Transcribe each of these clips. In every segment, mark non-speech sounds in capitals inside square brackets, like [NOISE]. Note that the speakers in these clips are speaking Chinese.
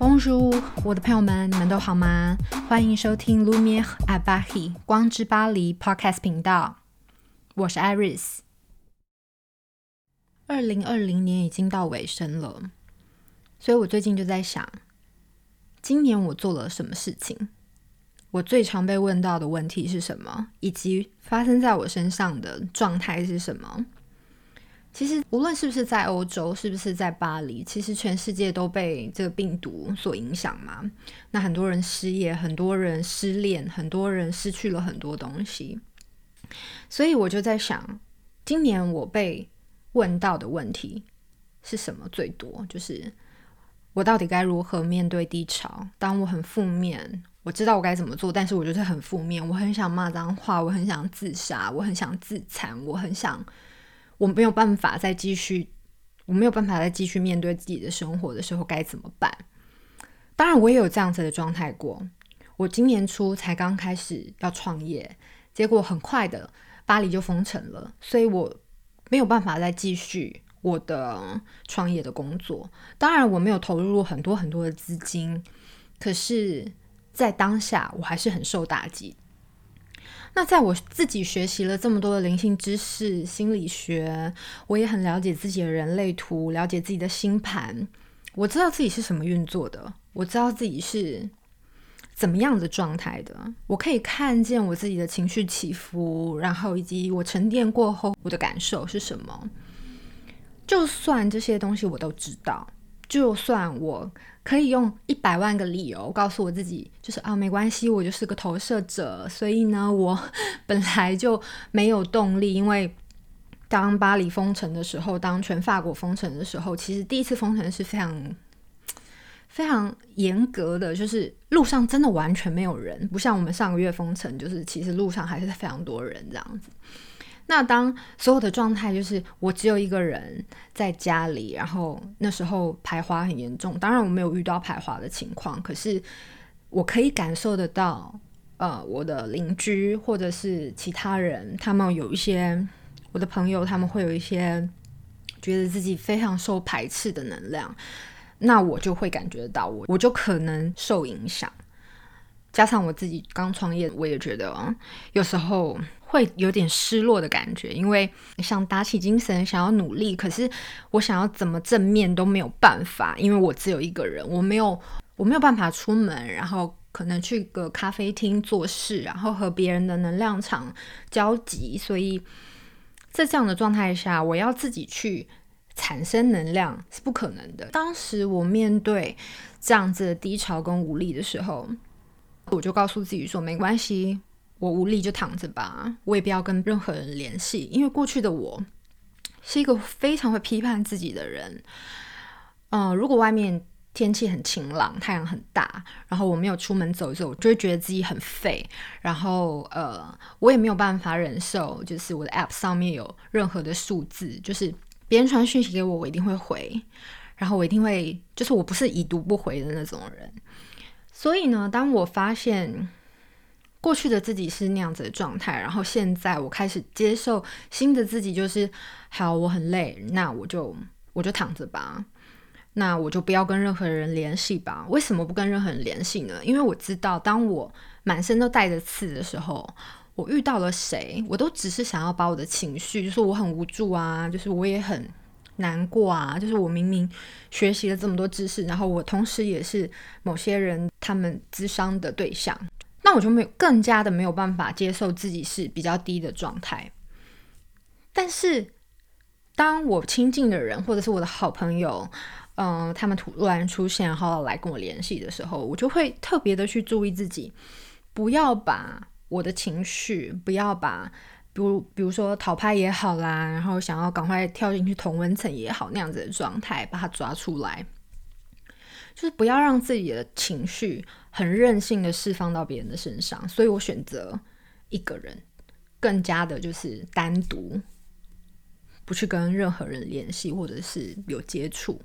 汪叔我的朋友们，你们都好吗？欢迎收听 Lumiere à Paris 光之巴黎 Podcast 频道，我是 Iris。二零二零年已经到尾声了，所以我最近就在想，今年我做了什么事情？我最常被问到的问题是什么？以及发生在我身上的状态是什么？其实，无论是不是在欧洲，是不是在巴黎，其实全世界都被这个病毒所影响嘛。那很多人失业，很多人失恋，很多人失去了很多东西。所以我就在想，今年我被问到的问题是什么最多？就是我到底该如何面对低潮？当我很负面，我知道我该怎么做，但是我就是很负面，我很想骂脏话，我很想自杀，我很想自残，我很想。我没有办法再继续，我没有办法再继续面对自己的生活的时候该怎么办？当然，我也有这样子的状态过。我今年初才刚开始要创业，结果很快的巴黎就封城了，所以我没有办法再继续我的创业的工作。当然，我没有投入很多很多的资金，可是，在当下我还是很受打击。那在我自己学习了这么多的灵性知识、心理学，我也很了解自己的人类图，了解自己的星盘，我知道自己是什么运作的，我知道自己是怎么样的状态的，我可以看见我自己的情绪起伏，然后以及我沉淀过后我的感受是什么。就算这些东西我都知道，就算我。可以用一百万个理由告诉我自己，就是啊，没关系，我就是个投射者，所以呢，我本来就没有动力。因为当巴黎封城的时候，当全法国封城的时候，其实第一次封城是非常 [LAUGHS] 非常严格的，就是路上真的完全没有人，不像我们上个月封城，就是其实路上还是非常多人这样子。那当所有的状态就是我只有一个人在家里，然后那时候排华很严重。当然我没有遇到排华的情况，可是我可以感受得到，呃，我的邻居或者是其他人，他们有一些我的朋友，他们会有一些觉得自己非常受排斥的能量，那我就会感觉到我我就可能受影响。加上我自己刚创业，我也觉得有时候会有点失落的感觉，因为想打起精神，想要努力，可是我想要怎么正面都没有办法，因为我只有一个人，我没有我没有办法出门，然后可能去个咖啡厅做事，然后和别人的能量场交集，所以在这样的状态下，我要自己去产生能量是不可能的。当时我面对这样子的低潮跟无力的时候。我就告诉自己说，没关系，我无力就躺着吧，我也不要跟任何人联系，因为过去的我是一个非常会批判自己的人。嗯、呃，如果外面天气很晴朗，太阳很大，然后我没有出门走一走，我就会觉得自己很废。然后，呃，我也没有办法忍受，就是我的 App 上面有任何的数字，就是别人传讯息给我，我一定会回，然后我一定会，就是我不是已读不回的那种人。所以呢，当我发现过去的自己是那样子的状态，然后现在我开始接受新的自己，就是好，我很累，那我就我就躺着吧，那我就不要跟任何人联系吧。为什么不跟任何人联系呢？因为我知道，当我满身都带着刺的时候，我遇到了谁，我都只是想要把我的情绪，就是我很无助啊，就是我也很。难过啊，就是我明明学习了这么多知识，然后我同时也是某些人他们智商的对象，那我就没有更加的没有办法接受自己是比较低的状态。但是当我亲近的人或者是我的好朋友，嗯、他们突然出现，然后来跟我联系的时候，我就会特别的去注意自己，不要把我的情绪，不要把。比如，比如说讨拍也好啦，然后想要赶快跳进去同温层也好，那样子的状态，把它抓出来，就是不要让自己的情绪很任性的释放到别人的身上。所以我选择一个人，更加的就是单独，不去跟任何人联系，或者是有接触。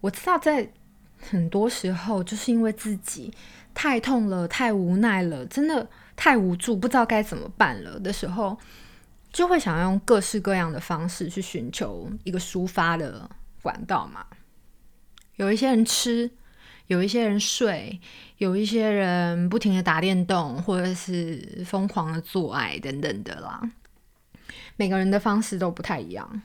我知道在很多时候，就是因为自己太痛了，太无奈了，真的。太无助，不知道该怎么办了的时候，就会想要用各式各样的方式去寻求一个抒发的管道嘛。有一些人吃，有一些人睡，有一些人不停的打电动，或者是疯狂的做爱等等的啦。每个人的方式都不太一样。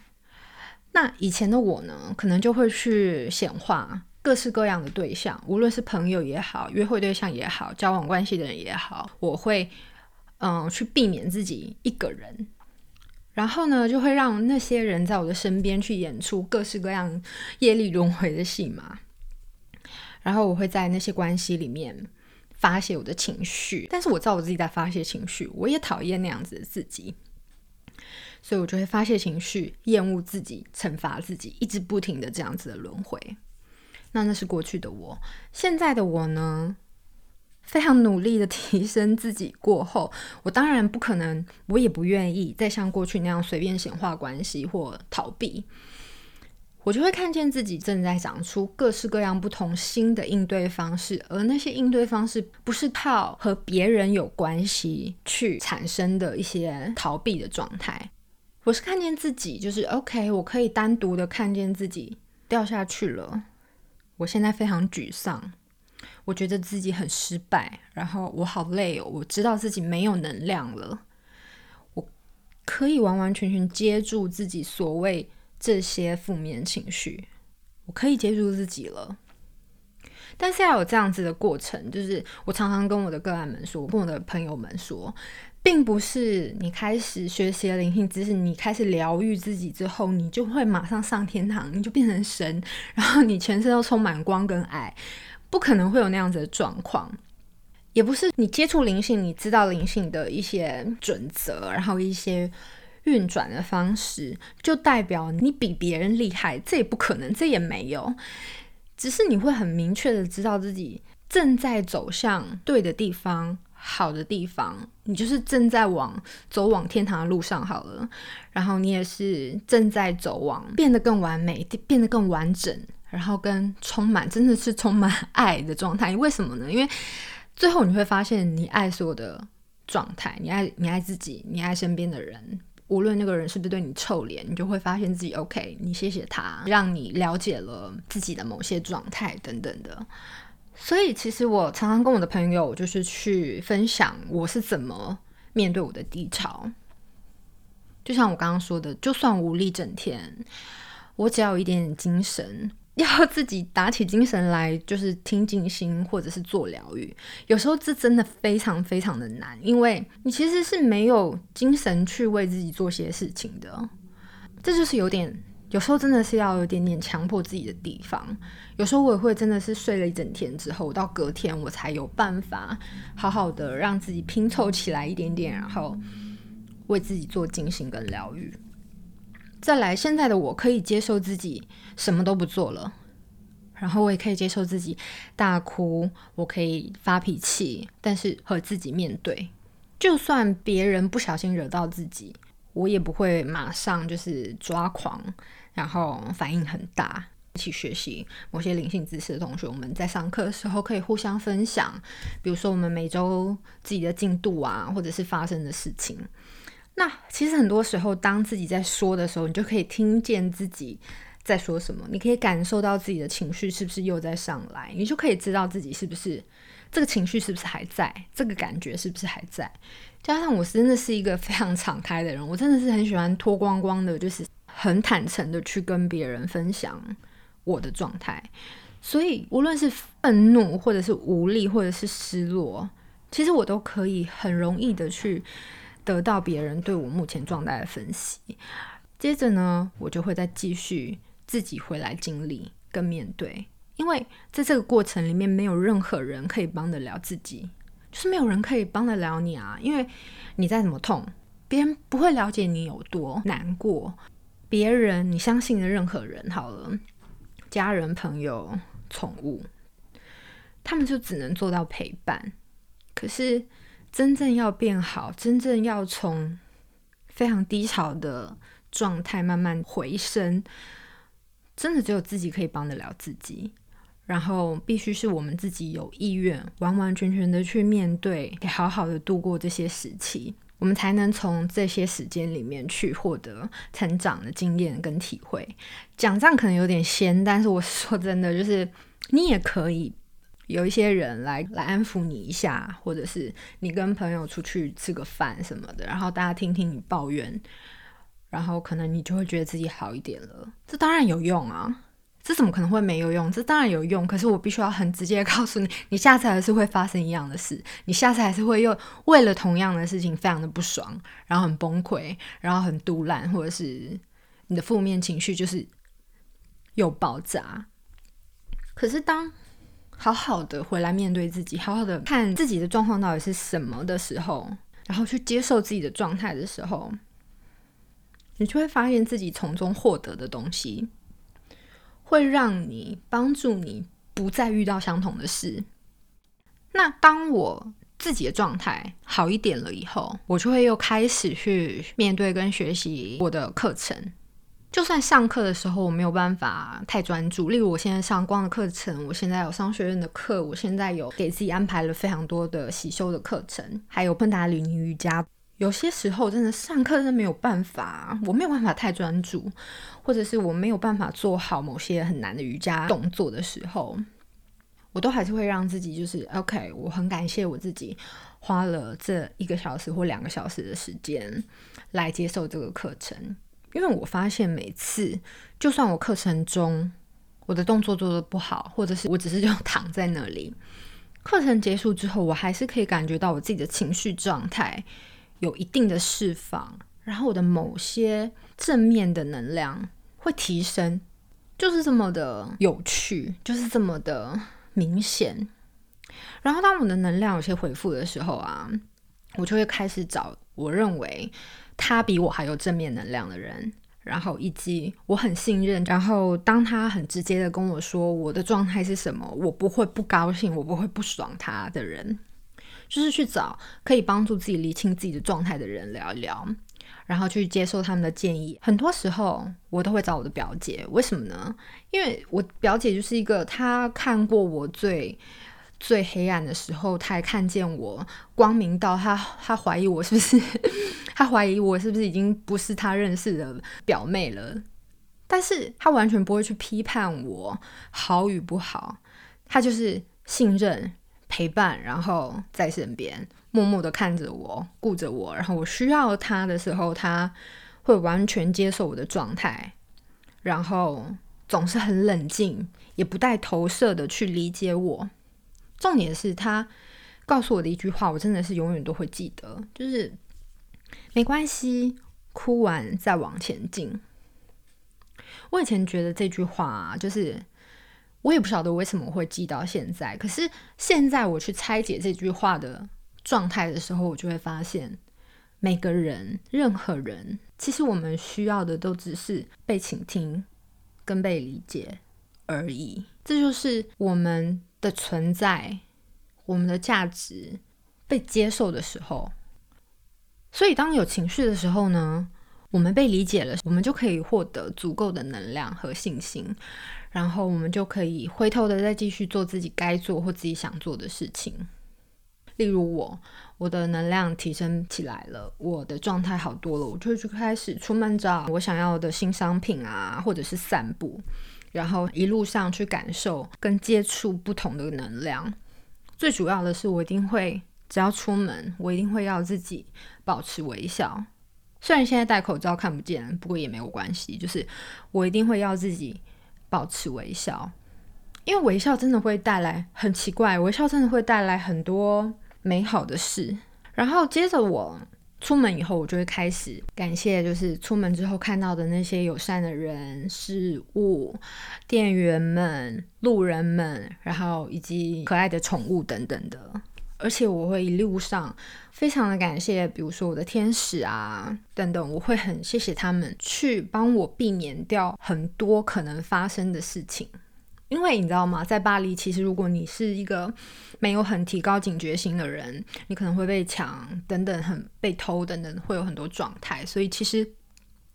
那以前的我呢，可能就会去显化各式各样的对象，无论是朋友也好，约会对象也好，交往关系的人也好，我会嗯去避免自己一个人，然后呢，就会让那些人在我的身边去演出各式各样业力轮回的戏码，然后我会在那些关系里面发泄我的情绪，但是我知道我自己在发泄情绪，我也讨厌那样子的自己。所以我就会发泄情绪，厌恶自己，惩罚自己，一直不停的这样子的轮回。那那是过去的我，现在的我呢，非常努力的 [LAUGHS] 提升自己过后，我当然不可能，我也不愿意再像过去那样随便显化关系或逃避。我就会看见自己正在长出各式各样不同新的应对方式，而那些应对方式不是靠和别人有关系去产生的一些逃避的状态。我是看见自己，就是 OK，我可以单独的看见自己掉下去了。我现在非常沮丧，我觉得自己很失败，然后我好累哦，我知道自己没有能量了。我可以完完全全接住自己所谓这些负面情绪，我可以接住自己了。但是要有这样子的过程，就是我常常跟我的个案们说，跟我的朋友们说。并不是你开始学习了灵性知识，你开始疗愈自己之后，你就会马上上天堂，你就变成神，然后你全身都充满光跟爱，不可能会有那样子的状况。也不是你接触灵性，你知道灵性的一些准则，然后一些运转的方式，就代表你比别人厉害，这也不可能，这也没有。只是你会很明确的知道自己正在走向对的地方。好的地方，你就是正在往走往天堂的路上好了，然后你也是正在走往变得更完美、变得更完整，然后跟充满真的是充满爱的状态。为什么呢？因为最后你会发现，你爱所有的状态，你爱你爱自己，你爱身边的人，无论那个人是不是对你臭脸，你就会发现自己 OK。你谢谢他，让你了解了自己的某些状态等等的。所以，其实我常常跟我的朋友就是去分享我是怎么面对我的低潮。就像我刚刚说的，就算无力整天，我只要有一点点精神，要自己打起精神来，就是听静心或者是做疗愈。有时候这真的非常非常的难，因为你其实是没有精神去为自己做些事情的。这就是有点。有时候真的是要有点点强迫自己的地方。有时候我也会真的是睡了一整天之后，到隔天我才有办法好好的让自己拼凑起来一点点，然后为自己做静心跟疗愈。再来，现在的我可以接受自己什么都不做了，然后我也可以接受自己大哭，我可以发脾气，但是和自己面对，就算别人不小心惹到自己，我也不会马上就是抓狂。然后反应很大，一起学习某些灵性知识的同学，我们在上课的时候可以互相分享，比如说我们每周自己的进度啊，或者是发生的事情。那其实很多时候，当自己在说的时候，你就可以听见自己在说什么，你可以感受到自己的情绪是不是又在上来，你就可以知道自己是不是这个情绪是不是还在，这个感觉是不是还在。加上我真的是一个非常敞开的人，我真的是很喜欢脱光光的，就是。很坦诚的去跟别人分享我的状态，所以无论是愤怒，或者是无力，或者是失落，其实我都可以很容易的去得到别人对我目前状态的分析。接着呢，我就会再继续自己回来经历跟面对，因为在这个过程里面，没有任何人可以帮得了自己，就是没有人可以帮得了你啊，因为你再怎么痛，别人不会了解你有多难过。别人，你相信的任何人，好了，家人、朋友、宠物，他们就只能做到陪伴。可是，真正要变好，真正要从非常低潮的状态慢慢回升，真的只有自己可以帮得了自己。然后，必须是我们自己有意愿，完完全全的去面对，好好的度过这些时期。我们才能从这些时间里面去获得成长的经验跟体会。讲这样可能有点仙，但是我说真的，就是你也可以有一些人来来安抚你一下，或者是你跟朋友出去吃个饭什么的，然后大家听听你抱怨，然后可能你就会觉得自己好一点了。这当然有用啊。这怎么可能会没有用？这当然有用，可是我必须要很直接告诉你，[LAUGHS] 你下次还是会发生一样的事，你下次还是会又为了同样的事情非常的不爽，然后很崩溃，然后很赌烂，或者是你的负面情绪就是又爆炸。可是当好好的回来面对自己，好好的看自己的状况到底是什么的时候，然后去接受自己的状态的时候，你就会发现自己从中获得的东西。会让你帮助你不再遇到相同的事。那当我自己的状态好一点了以后，我就会又开始去面对跟学习我的课程。就算上课的时候我没有办法太专注，例如我现在上光的课程，我现在有商学院的课，我现在有给自己安排了非常多的喜修的课程，还有喷达里尼瑜伽。有些时候真的上课真的没有办法，我没有办法太专注，或者是我没有办法做好某些很难的瑜伽动作的时候，我都还是会让自己就是 OK。我很感谢我自己花了这一个小时或两个小时的时间来接受这个课程，因为我发现每次就算我课程中我的动作做得不好，或者是我只是就 [LAUGHS] 躺在那里，课程结束之后，我还是可以感觉到我自己的情绪状态。有一定的释放，然后我的某些正面的能量会提升，就是这么的有趣，就是这么的明显。然后当我的能量有些回复的时候啊，我就会开始找我认为他比我还有正面能量的人，然后以及我很信任，然后当他很直接的跟我说我的状态是什么，我不会不高兴，我不会不爽他的人。就是去找可以帮助自己理清自己的状态的人聊一聊，然后去接受他们的建议。很多时候我都会找我的表姐，为什么呢？因为我表姐就是一个，她看过我最最黑暗的时候，她还看见我光明到她她怀疑我是不是，[LAUGHS] 她怀疑我是不是已经不是她认识的表妹了。但是她完全不会去批判我好与不好，她就是信任。陪伴，然后在身边默默的看着我，顾着我，然后我需要他的时候，他会完全接受我的状态，然后总是很冷静，也不带投射的去理解我。重点是他告诉我的一句话，我真的是永远都会记得，就是没关系，哭完再往前进。我以前觉得这句话，就是。我也不晓得为什么会记到现在，可是现在我去拆解这句话的状态的时候，我就会发现，每个人、任何人，其实我们需要的都只是被倾听跟被理解而已。这就是我们的存在，我们的价值被接受的时候。所以，当有情绪的时候呢，我们被理解了，我们就可以获得足够的能量和信心。然后我们就可以回头的再继续做自己该做或自己想做的事情。例如我，我的能量提升起来了，我的状态好多了，我就去开始出门找我想要的新商品啊，或者是散步，然后一路上去感受跟接触不同的能量。最主要的是，我一定会只要出门，我一定会要自己保持微笑。虽然现在戴口罩看不见，不过也没有关系，就是我一定会要自己。保持微笑，因为微笑真的会带来很奇怪，微笑真的会带来很多美好的事。然后接着我出门以后，我就会开始感谢，就是出门之后看到的那些友善的人、事物、店员们、路人们，然后以及可爱的宠物等等的。而且我会一路上非常的感谢，比如说我的天使啊等等，我会很谢谢他们去帮我避免掉很多可能发生的事情。因为你知道吗，在巴黎，其实如果你是一个没有很提高警觉心的人，你可能会被抢等等，很被偷等等，会有很多状态。所以其实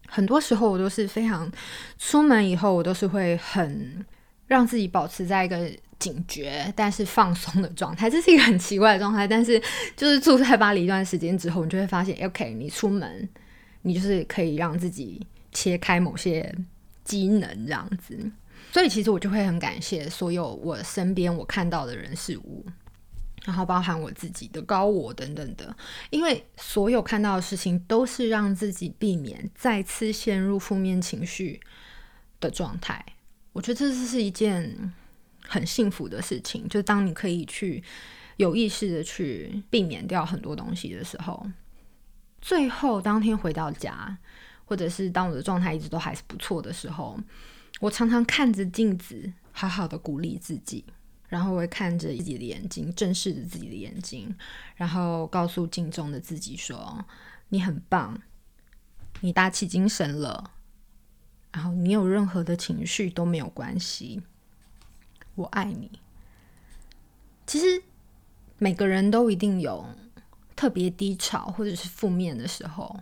很多时候我都是非常出门以后，我都是会很让自己保持在一个。警觉，但是放松的状态，这是一个很奇怪的状态。但是，就是住在巴黎一段时间之后，你就会发现，OK，你出门，你就是可以让自己切开某些机能，这样子。所以其实我就会很感谢所有我身边我看到的人事物，然后包含我自己的高我等等的，因为所有看到的事情都是让自己避免再次陷入负面情绪的状态。我觉得这是一件很幸福的事情，就当你可以去有意识的去避免掉很多东西的时候，最后当天回到家，或者是当我的状态一直都还是不错的时候，我常常看着镜子，好好的鼓励自己，然后我会看着自己的眼睛，正视着自己的眼睛，然后告诉镜中的自己说：“你很棒，你打起精神了。”然后你有任何的情绪都没有关系，我爱你。其实每个人都一定有特别低潮或者是负面的时候，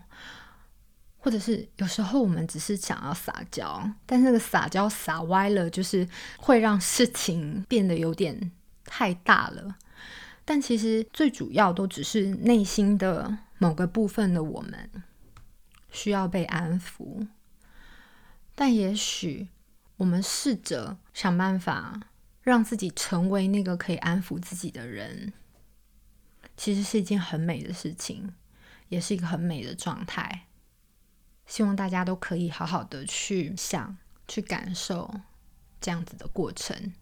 或者是有时候我们只是想要撒娇，但是那个撒娇撒歪了，就是会让事情变得有点太大了。但其实最主要都只是内心的某个部分的我们需要被安抚。但也许我们试着想办法让自己成为那个可以安抚自己的人，其实是一件很美的事情，也是一个很美的状态。希望大家都可以好好的去想、去感受这样子的过程。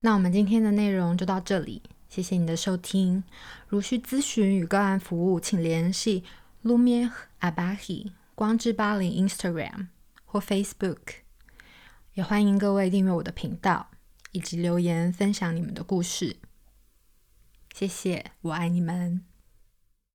那我们今天的内容就到这里，谢谢你的收听。如需咨询与个案服务，请联系 Lumiere Abahi 光之巴黎 Instagram。或 Facebook，也欢迎各位订阅我的频道，以及留言分享你们的故事。谢谢，我爱你们。